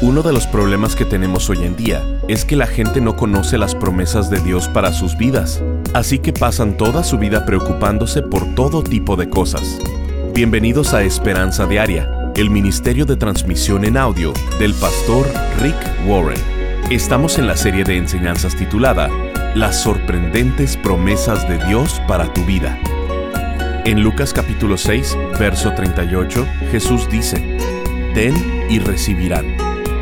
Uno de los problemas que tenemos hoy en día es que la gente no conoce las promesas de Dios para sus vidas, así que pasan toda su vida preocupándose por todo tipo de cosas. Bienvenidos a Esperanza Diaria, el ministerio de transmisión en audio del pastor Rick Warren. Estamos en la serie de enseñanzas titulada Las sorprendentes promesas de Dios para tu vida. En Lucas capítulo 6, verso 38, Jesús dice, Den y recibirán.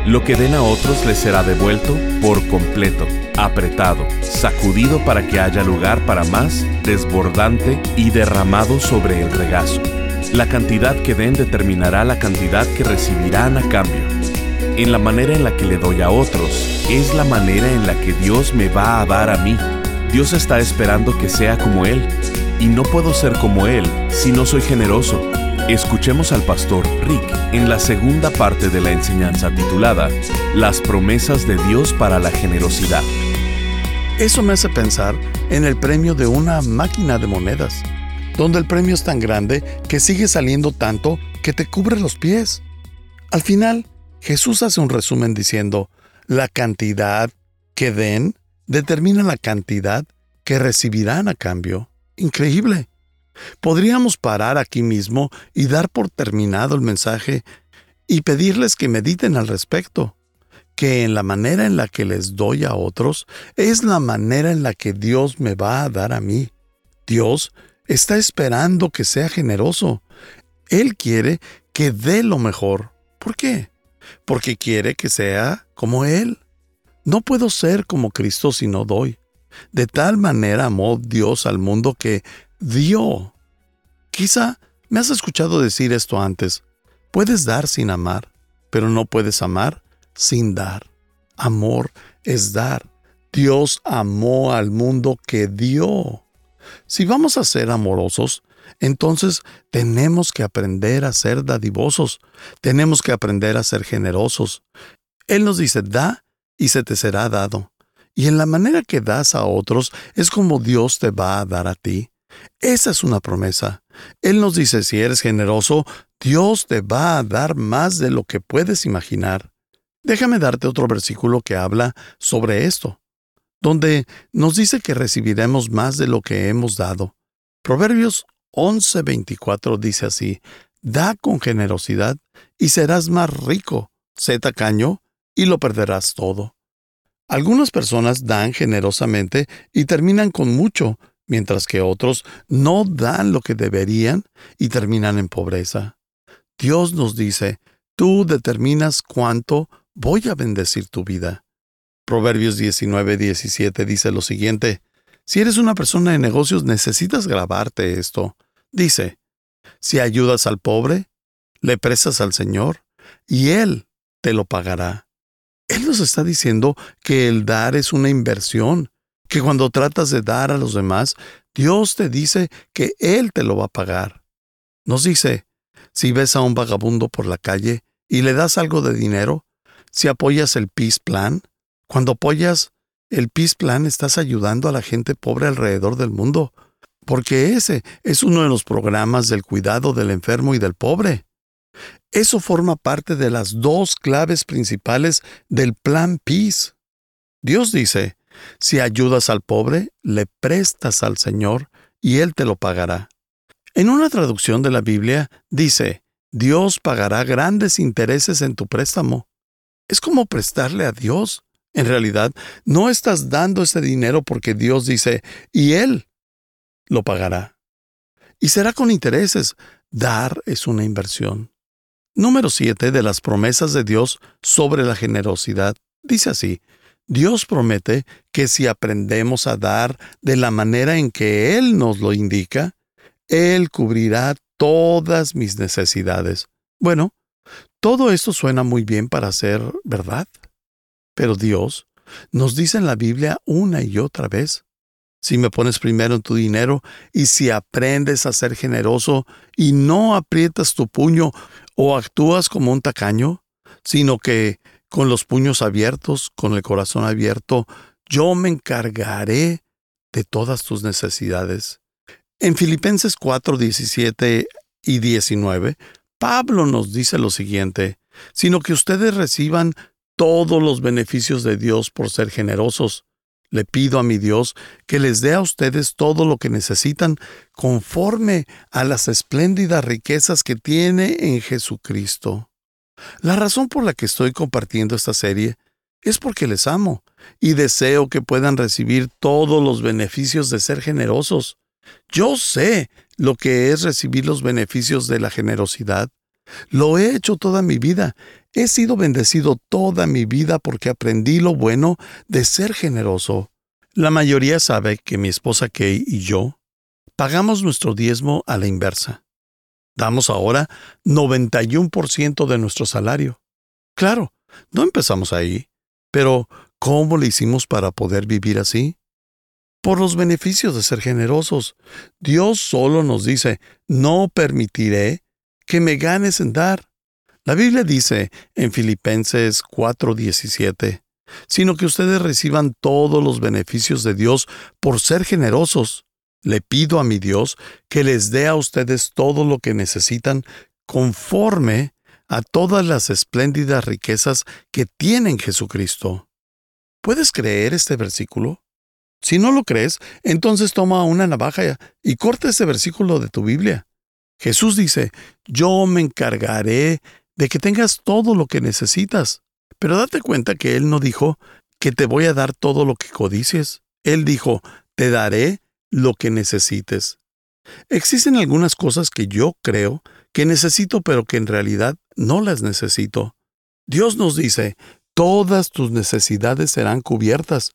Lo que den a otros les será devuelto por completo, apretado, sacudido para que haya lugar para más, desbordante y derramado sobre el regazo. La cantidad que den determinará la cantidad que recibirán a cambio. En la manera en la que le doy a otros, es la manera en la que Dios me va a dar a mí. Dios está esperando que sea como Él, y no puedo ser como Él si no soy generoso. Escuchemos al pastor Rick en la segunda parte de la enseñanza titulada Las promesas de Dios para la generosidad. Eso me hace pensar en el premio de una máquina de monedas, donde el premio es tan grande que sigue saliendo tanto que te cubre los pies. Al final, Jesús hace un resumen diciendo, la cantidad que den determina la cantidad que recibirán a cambio. Increíble. Podríamos parar aquí mismo y dar por terminado el mensaje y pedirles que mediten al respecto, que en la manera en la que les doy a otros es la manera en la que Dios me va a dar a mí. Dios está esperando que sea generoso. Él quiere que dé lo mejor. ¿Por qué? Porque quiere que sea como Él. No puedo ser como Cristo si no doy. De tal manera amó Dios al mundo que dio. Quizá me has escuchado decir esto antes. Puedes dar sin amar, pero no puedes amar sin dar. Amor es dar. Dios amó al mundo que dio. Si vamos a ser amorosos, entonces tenemos que aprender a ser dadivosos, tenemos que aprender a ser generosos. Él nos dice, da y se te será dado. Y en la manera que das a otros es como Dios te va a dar a ti. Esa es una promesa. Él nos dice, si eres generoso, Dios te va a dar más de lo que puedes imaginar. Déjame darte otro versículo que habla sobre esto, donde nos dice que recibiremos más de lo que hemos dado. Proverbios 11:24 dice así, Da con generosidad y serás más rico, sé tacaño y lo perderás todo. Algunas personas dan generosamente y terminan con mucho, mientras que otros no dan lo que deberían y terminan en pobreza. Dios nos dice, tú determinas cuánto voy a bendecir tu vida. Proverbios 19, 17 dice lo siguiente, si eres una persona de negocios necesitas grabarte esto. Dice, si ayudas al pobre, le prestas al Señor, y Él te lo pagará. Él nos está diciendo que el dar es una inversión, que cuando tratas de dar a los demás, Dios te dice que Él te lo va a pagar. Nos dice, si ves a un vagabundo por la calle y le das algo de dinero, si apoyas el Peace Plan, cuando apoyas el Peace Plan estás ayudando a la gente pobre alrededor del mundo, porque ese es uno de los programas del cuidado del enfermo y del pobre. Eso forma parte de las dos claves principales del plan Peace. Dios dice, si ayudas al pobre, le prestas al Señor y Él te lo pagará. En una traducción de la Biblia dice, Dios pagará grandes intereses en tu préstamo. Es como prestarle a Dios. En realidad, no estás dando ese dinero porque Dios dice, y Él lo pagará. Y será con intereses. Dar es una inversión. Número 7 de las promesas de Dios sobre la generosidad. Dice así, Dios promete que si aprendemos a dar de la manera en que Él nos lo indica, Él cubrirá todas mis necesidades. Bueno, todo esto suena muy bien para ser verdad, pero Dios nos dice en la Biblia una y otra vez, si me pones primero en tu dinero y si aprendes a ser generoso y no aprietas tu puño o actúas como un tacaño, sino que con los puños abiertos, con el corazón abierto, yo me encargaré de todas tus necesidades. En Filipenses 4, 17 y 19, Pablo nos dice lo siguiente, sino que ustedes reciban todos los beneficios de Dios por ser generosos. Le pido a mi Dios que les dé a ustedes todo lo que necesitan conforme a las espléndidas riquezas que tiene en Jesucristo. La razón por la que estoy compartiendo esta serie es porque les amo y deseo que puedan recibir todos los beneficios de ser generosos. Yo sé lo que es recibir los beneficios de la generosidad. Lo he hecho toda mi vida. He sido bendecido toda mi vida porque aprendí lo bueno de ser generoso. La mayoría sabe que mi esposa Kay y yo pagamos nuestro diezmo a la inversa. Damos ahora 91% de nuestro salario. Claro, no empezamos ahí, pero ¿cómo le hicimos para poder vivir así? Por los beneficios de ser generosos. Dios solo nos dice, no permitiré que me ganes en dar. La Biblia dice en Filipenses 4:17, sino que ustedes reciban todos los beneficios de Dios por ser generosos. Le pido a mi Dios que les dé a ustedes todo lo que necesitan conforme a todas las espléndidas riquezas que tiene Jesucristo. ¿Puedes creer este versículo? Si no lo crees, entonces toma una navaja y corta ese versículo de tu Biblia. Jesús dice, yo me encargaré de que tengas todo lo que necesitas. Pero date cuenta que Él no dijo que te voy a dar todo lo que codicies. Él dijo, te daré lo que necesites. Existen algunas cosas que yo creo que necesito pero que en realidad no las necesito. Dios nos dice, todas tus necesidades serán cubiertas.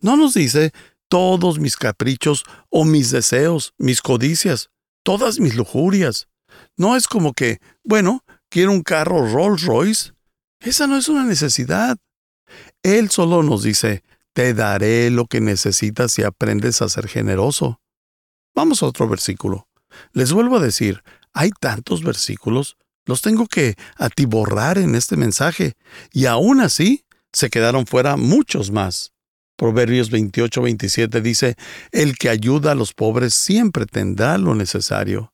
No nos dice, todos mis caprichos o mis deseos, mis codicias, todas mis lujurias. No es como que, bueno, quiero un carro Rolls Royce. Esa no es una necesidad. Él solo nos dice, te daré lo que necesitas si aprendes a ser generoso. Vamos a otro versículo. Les vuelvo a decir, hay tantos versículos, los tengo que atiborrar en este mensaje, y aún así se quedaron fuera muchos más. Proverbios 28-27 dice, El que ayuda a los pobres siempre tendrá lo necesario.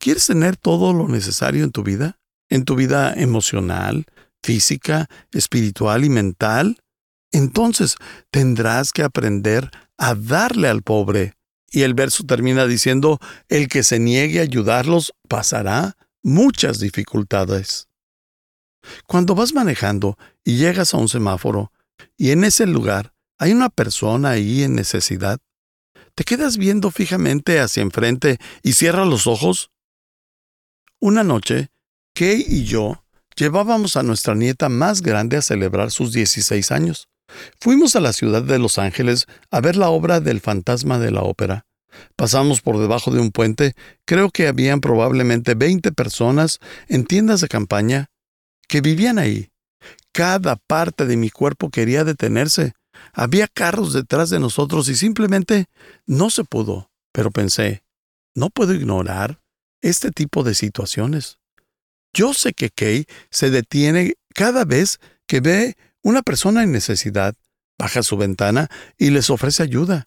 ¿Quieres tener todo lo necesario en tu vida? ¿En tu vida emocional, física, espiritual y mental? Entonces tendrás que aprender a darle al pobre. Y el verso termina diciendo, el que se niegue a ayudarlos pasará muchas dificultades. Cuando vas manejando y llegas a un semáforo, y en ese lugar hay una persona ahí en necesidad, ¿te quedas viendo fijamente hacia enfrente y cierras los ojos? Una noche, Kay y yo llevábamos a nuestra nieta más grande a celebrar sus 16 años. Fuimos a la ciudad de Los Ángeles a ver la obra del fantasma de la ópera. Pasamos por debajo de un puente, creo que habían probablemente 20 personas en tiendas de campaña que vivían ahí. Cada parte de mi cuerpo quería detenerse. Había carros detrás de nosotros y simplemente no se pudo. Pero pensé, no puedo ignorar este tipo de situaciones. Yo sé que Kay se detiene cada vez que ve una persona en necesidad baja su ventana y les ofrece ayuda.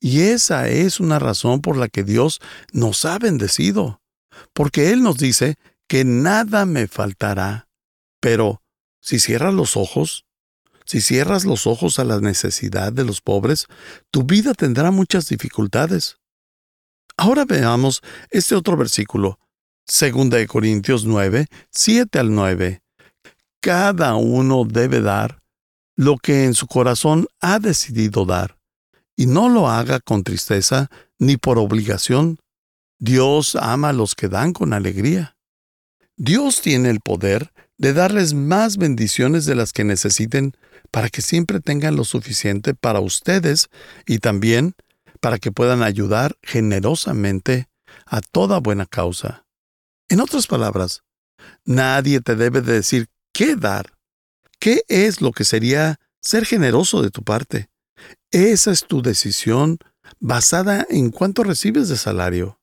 Y esa es una razón por la que Dios nos ha bendecido, porque Él nos dice que nada me faltará. Pero si cierras los ojos, si cierras los ojos a la necesidad de los pobres, tu vida tendrá muchas dificultades. Ahora veamos este otro versículo, 2 Corintios 9, 7 al 9 cada uno debe dar lo que en su corazón ha decidido dar, y no lo haga con tristeza ni por obligación. Dios ama a los que dan con alegría. Dios tiene el poder de darles más bendiciones de las que necesiten para que siempre tengan lo suficiente para ustedes y también para que puedan ayudar generosamente a toda buena causa. En otras palabras, nadie te debe de decir qué dar. ¿Qué es lo que sería ser generoso de tu parte? Esa es tu decisión basada en cuánto recibes de salario.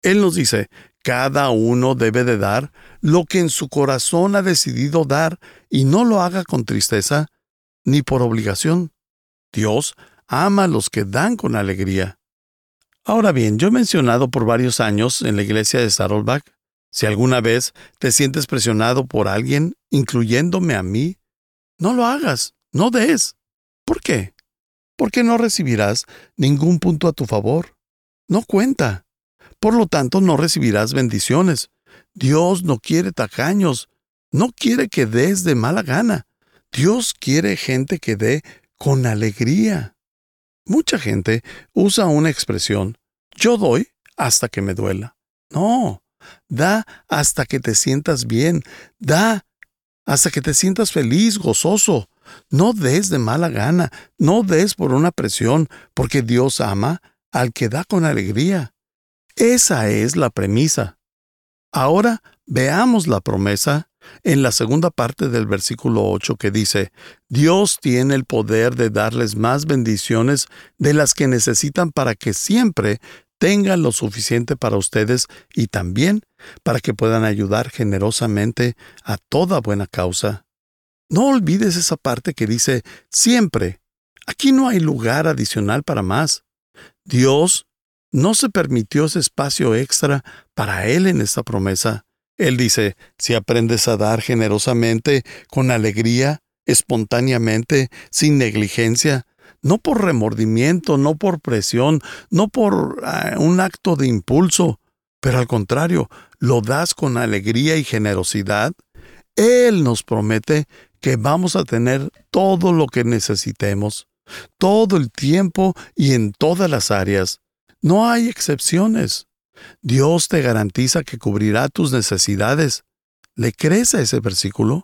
Él nos dice, cada uno debe de dar lo que en su corazón ha decidido dar y no lo haga con tristeza ni por obligación. Dios ama a los que dan con alegría. Ahora bien, yo he mencionado por varios años en la iglesia de Saddleback Si alguna vez te sientes presionado por alguien, incluyéndome a mí, no lo hagas, no des. ¿Por qué? Porque no recibirás ningún punto a tu favor. No cuenta. Por lo tanto, no recibirás bendiciones. Dios no quiere tacaños, no quiere que des de mala gana. Dios quiere gente que dé con alegría. Mucha gente usa una expresión, yo doy hasta que me duela. No, da hasta que te sientas bien, da hasta que te sientas feliz, gozoso. No des de mala gana, no des por una presión, porque Dios ama al que da con alegría. Esa es la premisa. Ahora veamos la promesa en la segunda parte del versículo 8 que dice, Dios tiene el poder de darles más bendiciones de las que necesitan para que siempre tengan lo suficiente para ustedes y también para que puedan ayudar generosamente a toda buena causa. No olvides esa parte que dice siempre. Aquí no hay lugar adicional para más. Dios no se permitió ese espacio extra para Él en esta promesa. Él dice, si aprendes a dar generosamente, con alegría, espontáneamente, sin negligencia, no por remordimiento, no por presión, no por ah, un acto de impulso, pero al contrario, lo das con alegría y generosidad, Él nos promete que vamos a tener todo lo que necesitemos, todo el tiempo y en todas las áreas. No hay excepciones. Dios te garantiza que cubrirá tus necesidades. ¿Le crees a ese versículo?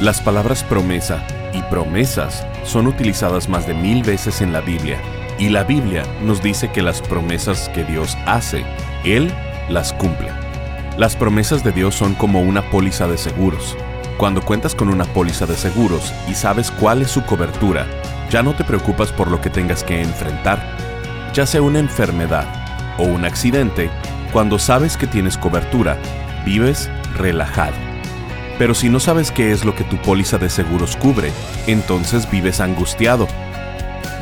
Las palabras promesa y promesas son utilizadas más de mil veces en la Biblia, y la Biblia nos dice que las promesas que Dios hace, Él las cumple. Las promesas de Dios son como una póliza de seguros. Cuando cuentas con una póliza de seguros y sabes cuál es su cobertura, ya no te preocupas por lo que tengas que enfrentar, ya sea una enfermedad, o un accidente, cuando sabes que tienes cobertura, vives relajado. Pero si no sabes qué es lo que tu póliza de seguros cubre, entonces vives angustiado.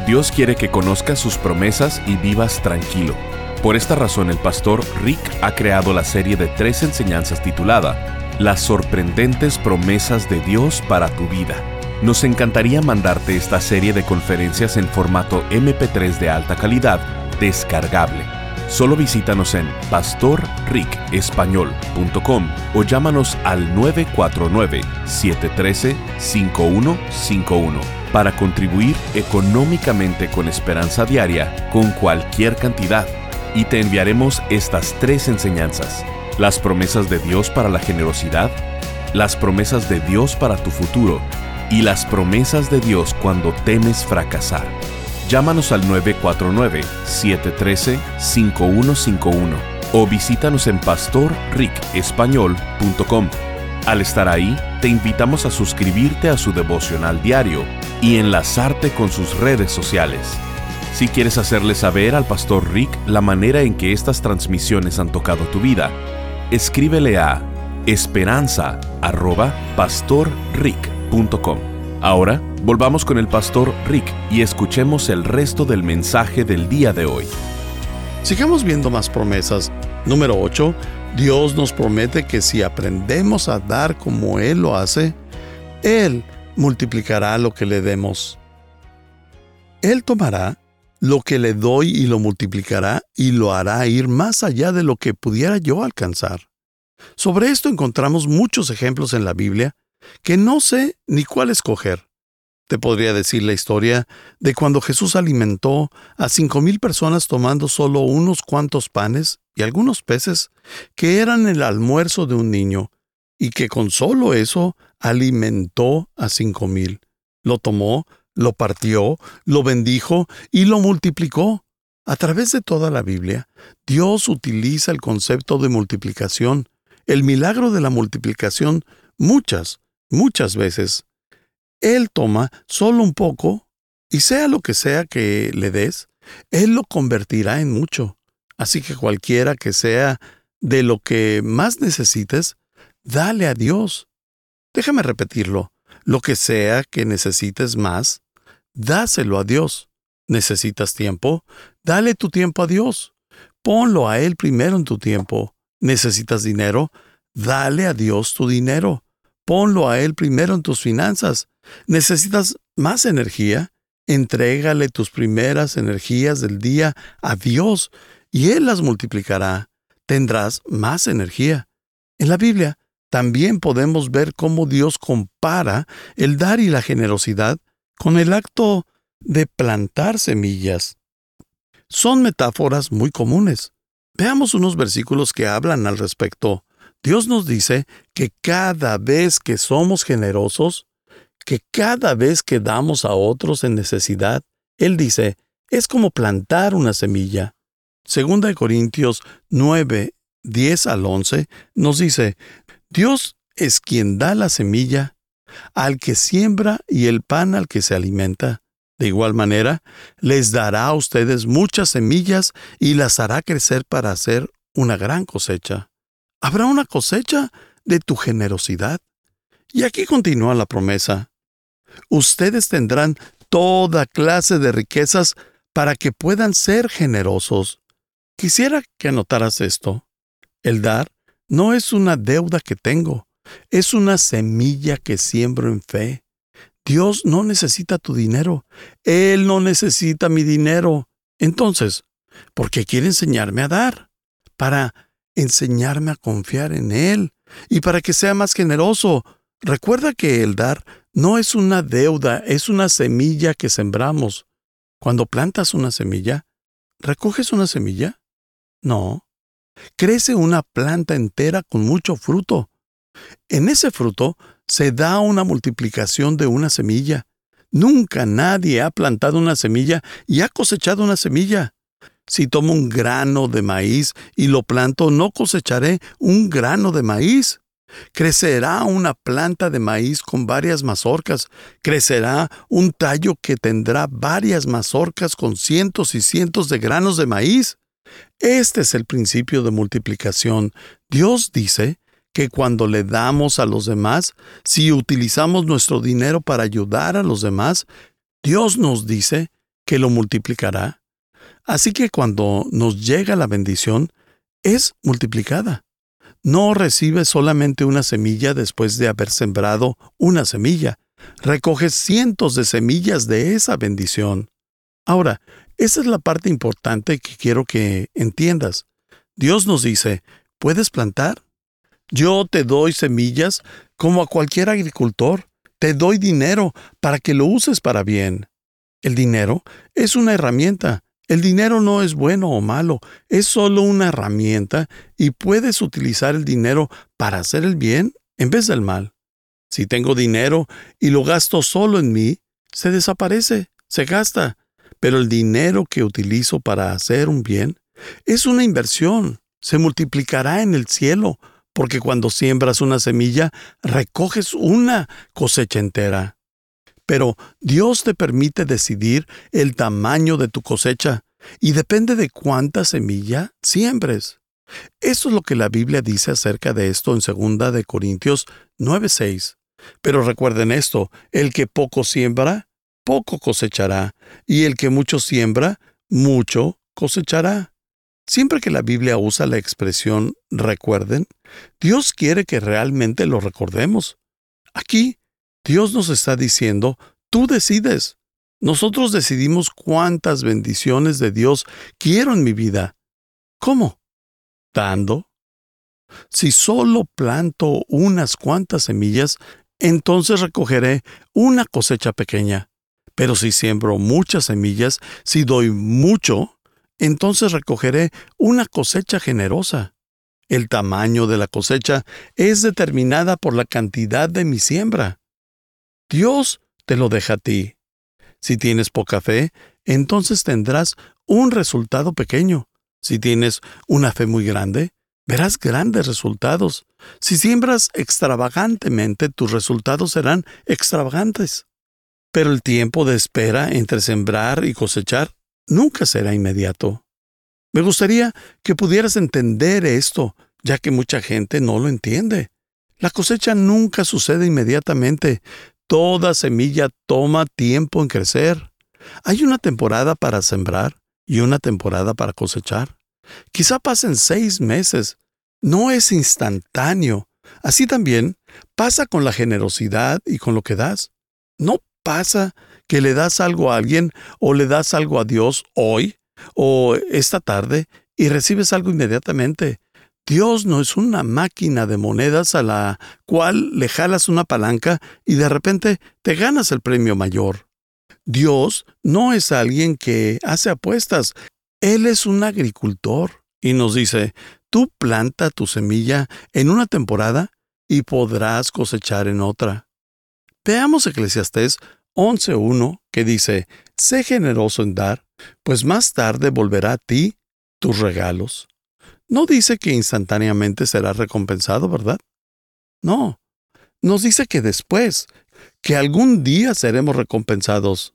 Dios quiere que conozcas sus promesas y vivas tranquilo. Por esta razón el pastor Rick ha creado la serie de tres enseñanzas titulada Las sorprendentes promesas de Dios para tu vida. Nos encantaría mandarte esta serie de conferencias en formato MP3 de alta calidad descargable Solo visítanos en pastorricespañol.com o llámanos al 949-713-5151 para contribuir económicamente con Esperanza Diaria con cualquier cantidad y te enviaremos estas tres enseñanzas. Las promesas de Dios para la generosidad, las promesas de Dios para tu futuro y las promesas de Dios cuando temes fracasar. Llámanos al 949-713-5151 o visítanos en pastorricespañol.com. Al estar ahí, te invitamos a suscribirte a su devocional diario y enlazarte con sus redes sociales. Si quieres hacerle saber al pastor Rick la manera en que estas transmisiones han tocado tu vida, escríbele a esperanza.pastorrick.com. Ahora, volvamos con el pastor Rick y escuchemos el resto del mensaje del día de hoy. Sigamos viendo más promesas. Número 8. Dios nos promete que si aprendemos a dar como Él lo hace, Él multiplicará lo que le demos. Él tomará lo que le doy y lo multiplicará y lo hará ir más allá de lo que pudiera yo alcanzar. Sobre esto encontramos muchos ejemplos en la Biblia que no sé ni cuál escoger. Te podría decir la historia de cuando Jesús alimentó a cinco mil personas tomando solo unos cuantos panes y algunos peces que eran el almuerzo de un niño, y que con solo eso alimentó a cinco mil. Lo tomó, lo partió, lo bendijo y lo multiplicó. A través de toda la Biblia, Dios utiliza el concepto de multiplicación, el milagro de la multiplicación, muchas, muchas veces. Él toma solo un poco, y sea lo que sea que le des, Él lo convertirá en mucho. Así que cualquiera que sea de lo que más necesites, dale a Dios. Déjame repetirlo. Lo que sea que necesites más, dáselo a Dios. ¿Necesitas tiempo? Dale tu tiempo a Dios. Ponlo a Él primero en tu tiempo. ¿Necesitas dinero? Dale a Dios tu dinero. Ponlo a Él primero en tus finanzas. ¿Necesitas más energía? Entrégale tus primeras energías del día a Dios y Él las multiplicará. Tendrás más energía. En la Biblia también podemos ver cómo Dios compara el dar y la generosidad con el acto de plantar semillas. Son metáforas muy comunes. Veamos unos versículos que hablan al respecto. Dios nos dice que cada vez que somos generosos, que cada vez que damos a otros en necesidad, Él dice, es como plantar una semilla. Segunda de Corintios 9, 10 al 11 nos dice, Dios es quien da la semilla al que siembra y el pan al que se alimenta. De igual manera, les dará a ustedes muchas semillas y las hará crecer para hacer una gran cosecha. Habrá una cosecha de tu generosidad. Y aquí continúa la promesa. Ustedes tendrán toda clase de riquezas para que puedan ser generosos. Quisiera que anotaras esto. El dar no es una deuda que tengo, es una semilla que siembro en fe. Dios no necesita tu dinero. Él no necesita mi dinero. Entonces, ¿por qué quiere enseñarme a dar? Para enseñarme a confiar en Él y para que sea más generoso. Recuerda que el dar no es una deuda, es una semilla que sembramos. Cuando plantas una semilla, ¿recoges una semilla? No. Crece una planta entera con mucho fruto. En ese fruto se da una multiplicación de una semilla. Nunca nadie ha plantado una semilla y ha cosechado una semilla. Si tomo un grano de maíz y lo planto, no cosecharé un grano de maíz. Crecerá una planta de maíz con varias mazorcas. Crecerá un tallo que tendrá varias mazorcas con cientos y cientos de granos de maíz. Este es el principio de multiplicación. Dios dice que cuando le damos a los demás, si utilizamos nuestro dinero para ayudar a los demás, Dios nos dice que lo multiplicará. Así que cuando nos llega la bendición, es multiplicada. No recibes solamente una semilla después de haber sembrado una semilla, recoges cientos de semillas de esa bendición. Ahora, esa es la parte importante que quiero que entiendas. Dios nos dice, ¿puedes plantar? Yo te doy semillas como a cualquier agricultor. Te doy dinero para que lo uses para bien. El dinero es una herramienta. El dinero no es bueno o malo, es solo una herramienta y puedes utilizar el dinero para hacer el bien en vez del mal. Si tengo dinero y lo gasto solo en mí, se desaparece, se gasta pero el dinero que utilizo para hacer un bien es una inversión. Se multiplicará en el cielo, porque cuando siembras una semilla, recoges una cosecha entera. Pero Dios te permite decidir el tamaño de tu cosecha, y depende de cuánta semilla siembres. Eso es lo que la Biblia dice acerca de esto en 2 de Corintios 9:6. Pero recuerden esto, el que poco siembra, poco cosechará, y el que mucho siembra, mucho cosechará. Siempre que la Biblia usa la expresión recuerden, Dios quiere que realmente lo recordemos. Aquí, Dios nos está diciendo, tú decides. Nosotros decidimos cuántas bendiciones de Dios quiero en mi vida. ¿Cómo? Dando. Si solo planto unas cuantas semillas, entonces recogeré una cosecha pequeña. Pero si siembro muchas semillas, si doy mucho, entonces recogeré una cosecha generosa. El tamaño de la cosecha es determinada por la cantidad de mi siembra. Dios te lo deja a ti. Si tienes poca fe, entonces tendrás un resultado pequeño. Si tienes una fe muy grande, verás grandes resultados. Si siembras extravagantemente, tus resultados serán extravagantes. Pero el tiempo de espera entre sembrar y cosechar nunca será inmediato. Me gustaría que pudieras entender esto, ya que mucha gente no lo entiende. La cosecha nunca sucede inmediatamente. Toda semilla toma tiempo en crecer. Hay una temporada para sembrar y una temporada para cosechar. Quizá pasen seis meses, no es instantáneo. Así también pasa con la generosidad y con lo que das. No pasa que le das algo a alguien o le das algo a Dios hoy o esta tarde y recibes algo inmediatamente. Dios no es una máquina de monedas a la cual le jalas una palanca y de repente te ganas el premio mayor. Dios no es alguien que hace apuestas, Él es un agricultor y nos dice, tú planta tu semilla en una temporada y podrás cosechar en otra. Veamos Eclesiastés 11.1 que dice, sé generoso en dar, pues más tarde volverá a ti tus regalos. No dice que instantáneamente será recompensado, ¿verdad? No, nos dice que después, que algún día seremos recompensados.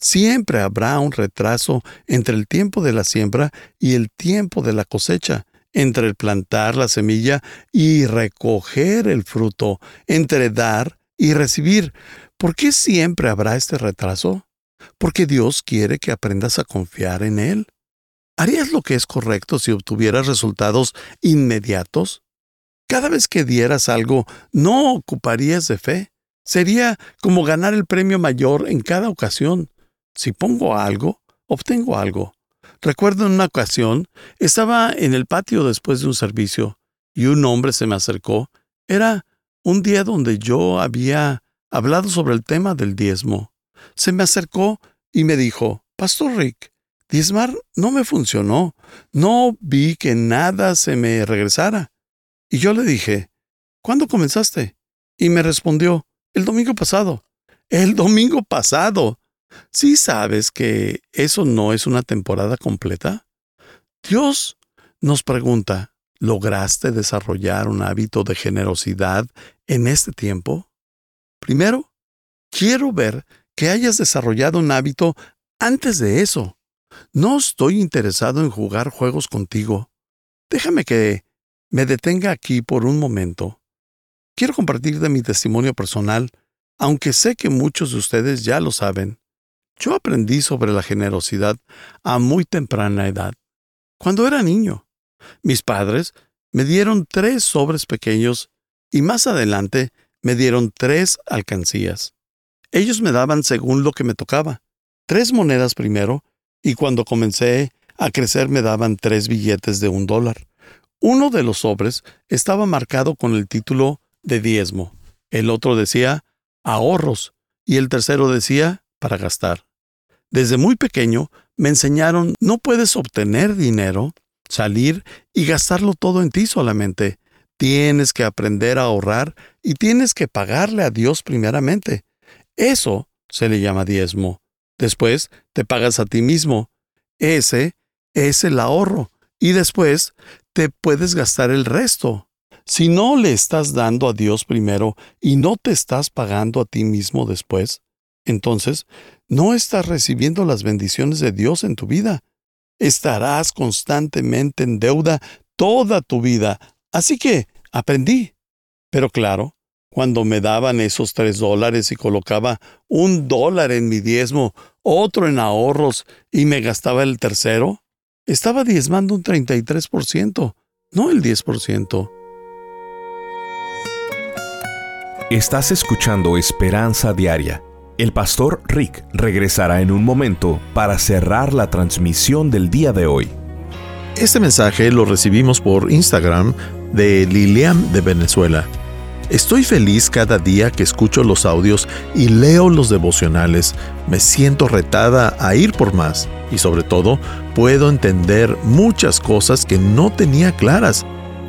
Siempre habrá un retraso entre el tiempo de la siembra y el tiempo de la cosecha, entre el plantar la semilla y recoger el fruto, entre dar y recibir. ¿Por qué siempre habrá este retraso? Porque Dios quiere que aprendas a confiar en Él. ¿Harías lo que es correcto si obtuvieras resultados inmediatos? Cada vez que dieras algo, no ocuparías de fe. Sería como ganar el premio mayor en cada ocasión. Si pongo algo, obtengo algo. Recuerdo en una ocasión, estaba en el patio después de un servicio y un hombre se me acercó. Era un día donde yo había hablado sobre el tema del diezmo. Se me acercó y me dijo, Pastor Rick, diezmar no me funcionó. No vi que nada se me regresara. Y yo le dije, ¿cuándo comenzaste? Y me respondió, el domingo pasado. El domingo pasado. ¿Sí sabes que eso no es una temporada completa? Dios nos pregunta, ¿lograste desarrollar un hábito de generosidad en este tiempo? Primero, quiero ver que hayas desarrollado un hábito antes de eso. No estoy interesado en jugar juegos contigo. Déjame que me detenga aquí por un momento. Quiero compartir de mi testimonio personal, aunque sé que muchos de ustedes ya lo saben. Yo aprendí sobre la generosidad a muy temprana edad, cuando era niño. Mis padres me dieron tres sobres pequeños y más adelante me dieron tres alcancías. Ellos me daban según lo que me tocaba. Tres monedas primero y cuando comencé a crecer me daban tres billetes de un dólar. Uno de los sobres estaba marcado con el título de diezmo, el otro decía ahorros y el tercero decía para gastar. Desde muy pequeño me enseñaron no puedes obtener dinero, salir y gastarlo todo en ti solamente. Tienes que aprender a ahorrar y tienes que pagarle a Dios primeramente. Eso se le llama diezmo. Después te pagas a ti mismo. Ese es el ahorro. Y después te puedes gastar el resto. Si no le estás dando a Dios primero y no te estás pagando a ti mismo después, entonces no estás recibiendo las bendiciones de Dios en tu vida. Estarás constantemente en deuda toda tu vida. Así que aprendí. Pero claro, cuando me daban esos tres dólares y colocaba un dólar en mi diezmo, otro en ahorros y me gastaba el tercero, estaba diezmando un 33%, no el 10%. Estás escuchando Esperanza Diaria. El pastor Rick regresará en un momento para cerrar la transmisión del día de hoy. Este mensaje lo recibimos por Instagram de Lilian de Venezuela. Estoy feliz cada día que escucho los audios y leo los devocionales. Me siento retada a ir por más y sobre todo puedo entender muchas cosas que no tenía claras.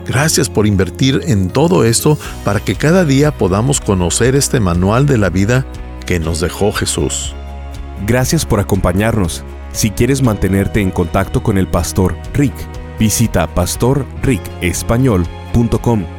Gracias por invertir en todo esto para que cada día podamos conocer este manual de la vida que nos dejó Jesús. Gracias por acompañarnos. Si quieres mantenerte en contacto con el pastor Rick, visita pastorricespañol.com